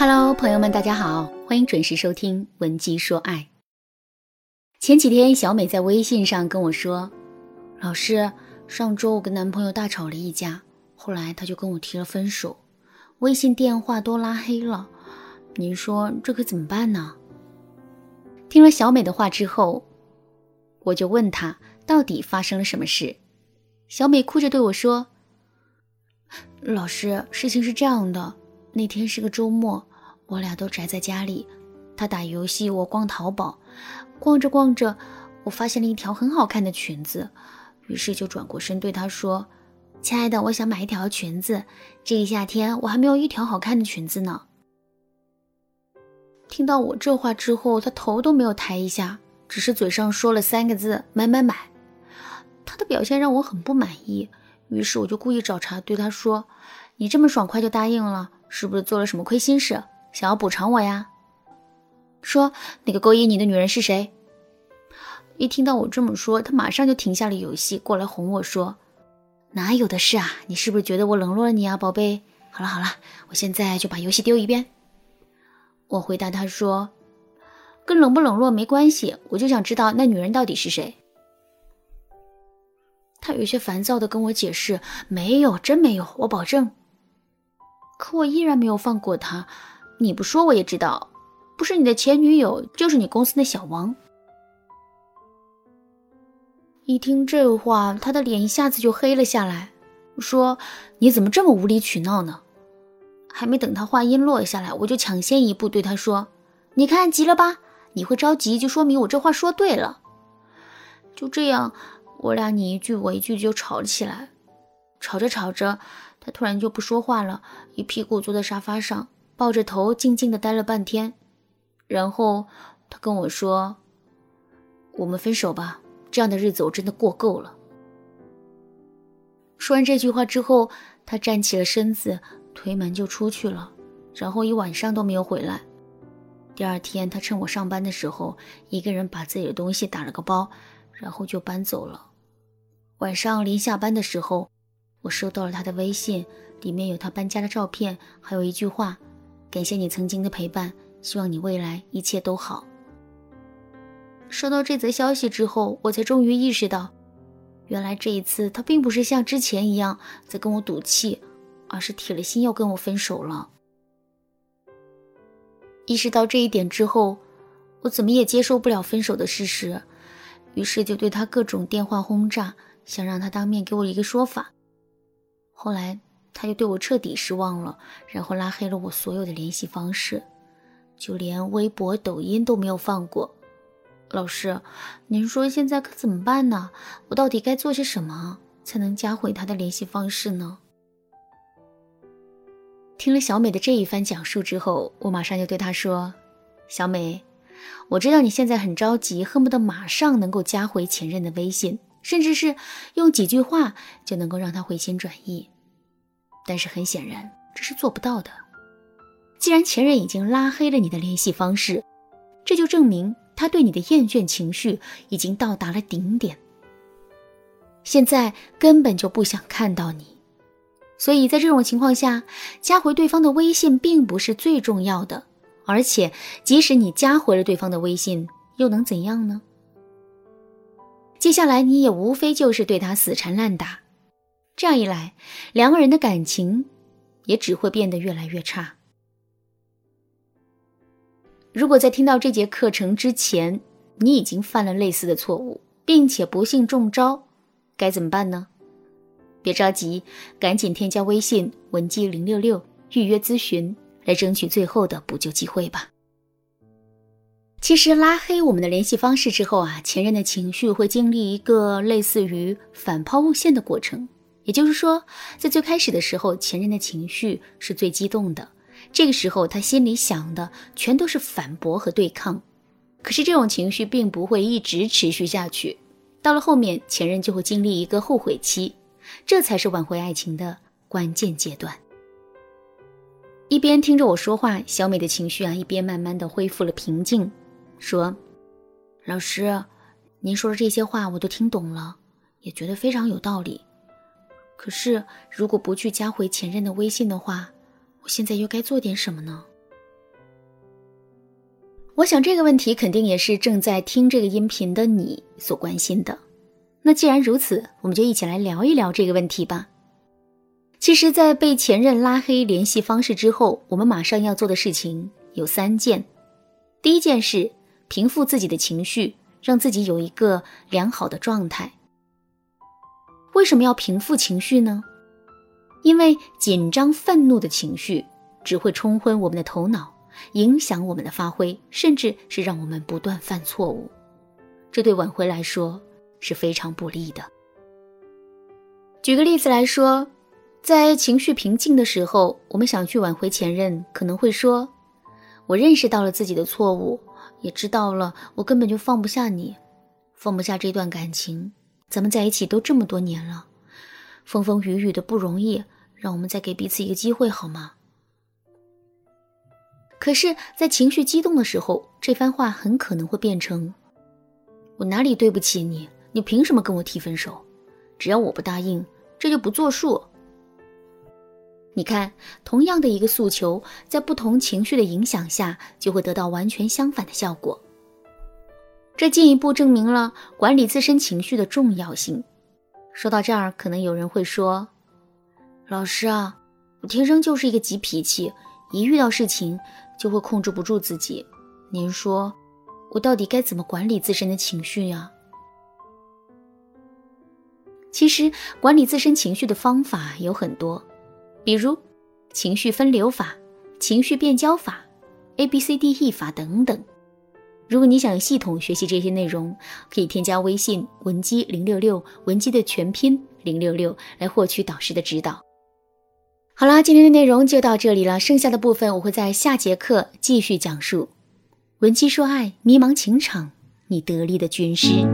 Hello，朋友们，大家好，欢迎准时收听《文姬说爱》。前几天，小美在微信上跟我说：“老师，上周我跟男朋友大吵了一架，后来他就跟我提了分手，微信、电话都拉黑了。您说这可怎么办呢？”听了小美的话之后，我就问她到底发生了什么事。小美哭着对我说：“老师，事情是这样的，那天是个周末。”我俩都宅在家里，他打游戏，我逛淘宝。逛着逛着，我发现了一条很好看的裙子，于是就转过身对他说：“亲爱的，我想买一条裙子。这个夏天我还没有一条好看的裙子呢。”听到我这话之后，他头都没有抬一下，只是嘴上说了三个字：“买买买。”他的表现让我很不满意，于是我就故意找茬对他说：“你这么爽快就答应了，是不是做了什么亏心事？”想要补偿我呀？说那个勾引你的女人是谁？一听到我这么说，他马上就停下了游戏，过来哄我说：“哪有的事啊？你是不是觉得我冷落了你啊，宝贝？好了好了，我现在就把游戏丢一边。”我回答他说：“跟冷不冷落没关系，我就想知道那女人到底是谁。”他有些烦躁的跟我解释：“没有，真没有，我保证。”可我依然没有放过他。你不说我也知道，不是你的前女友，就是你公司的小王。一听这话，他的脸一下子就黑了下来，说：“你怎么这么无理取闹呢？”还没等他话音落下来，我就抢先一步对他说：“你看急了吧？你会着急，就说明我这话说对了。”就这样，我俩你一句我一句就吵了起来。吵着吵着，他突然就不说话了，一屁股坐在沙发上。抱着头静静的待了半天，然后他跟我说：“我们分手吧，这样的日子我真的过够了。”说完这句话之后，他站起了身子，推门就出去了，然后一晚上都没有回来。第二天，他趁我上班的时候，一个人把自己的东西打了个包，然后就搬走了。晚上临下班的时候，我收到了他的微信，里面有他搬家的照片，还有一句话。感谢你曾经的陪伴，希望你未来一切都好。收到这则消息之后，我才终于意识到，原来这一次他并不是像之前一样在跟我赌气，而是铁了心要跟我分手了。意识到这一点之后，我怎么也接受不了分手的事实，于是就对他各种电话轰炸，想让他当面给我一个说法。后来。他就对我彻底失望了，然后拉黑了我所有的联系方式，就连微博、抖音都没有放过。老师，您说现在可怎么办呢？我到底该做些什么才能加回他的联系方式呢？听了小美的这一番讲述之后，我马上就对她说：“小美，我知道你现在很着急，恨不得马上能够加回前任的微信，甚至是用几句话就能够让他回心转意。”但是很显然，这是做不到的。既然前任已经拉黑了你的联系方式，这就证明他对你的厌倦情绪已经到达了顶点，现在根本就不想看到你。所以在这种情况下，加回对方的微信并不是最重要的。而且，即使你加回了对方的微信，又能怎样呢？接下来你也无非就是对他死缠烂打。这样一来，两个人的感情也只会变得越来越差。如果在听到这节课程之前，你已经犯了类似的错误，并且不幸中招，该怎么办呢？别着急，赶紧添加微信文姬零六六预约咨询，来争取最后的补救机会吧。其实拉黑我们的联系方式之后啊，前任的情绪会经历一个类似于反抛物线的过程。也就是说，在最开始的时候，前任的情绪是最激动的，这个时候他心里想的全都是反驳和对抗。可是这种情绪并不会一直持续下去，到了后面，前任就会经历一个后悔期，这才是挽回爱情的关键阶段。一边听着我说话，小美的情绪啊，一边慢慢的恢复了平静，说：“老师，您说的这些话我都听懂了，也觉得非常有道理。”可是，如果不去加回前任的微信的话，我现在又该做点什么呢？我想这个问题肯定也是正在听这个音频的你所关心的。那既然如此，我们就一起来聊一聊这个问题吧。其实，在被前任拉黑联系方式之后，我们马上要做的事情有三件。第一件事，平复自己的情绪，让自己有一个良好的状态。为什么要平复情绪呢？因为紧张、愤怒的情绪只会冲昏我们的头脑，影响我们的发挥，甚至是让我们不断犯错误。这对挽回来说是非常不利的。举个例子来说。在情绪平静的时候，我们想去挽回前任，可能会说：“我认识到了自己的错误，也知道了我根本就放不下你，放不下这段感情。咱们在一起都这么多年了，风风雨雨的不容易，让我们再给彼此一个机会好吗？”可是，在情绪激动的时候，这番话很可能会变成：“我哪里对不起你？你凭什么跟我提分手？只要我不答应，这就不作数。”你看，同样的一个诉求，在不同情绪的影响下，就会得到完全相反的效果。这进一步证明了管理自身情绪的重要性。说到这儿，可能有人会说：“老师啊，我天生就是一个急脾气，一遇到事情就会控制不住自己。您说，我到底该怎么管理自身的情绪呀？”其实，管理自身情绪的方法有很多。比如，情绪分流法、情绪变焦法、A B C D E 法等等。如果你想系统学习这些内容，可以添加微信文姬零六六，文姬的全拼零六六，来获取导师的指导。好啦，今天的内容就到这里了，剩下的部分我会在下节课继续讲述。文姬说爱，迷茫情场，你得力的军师。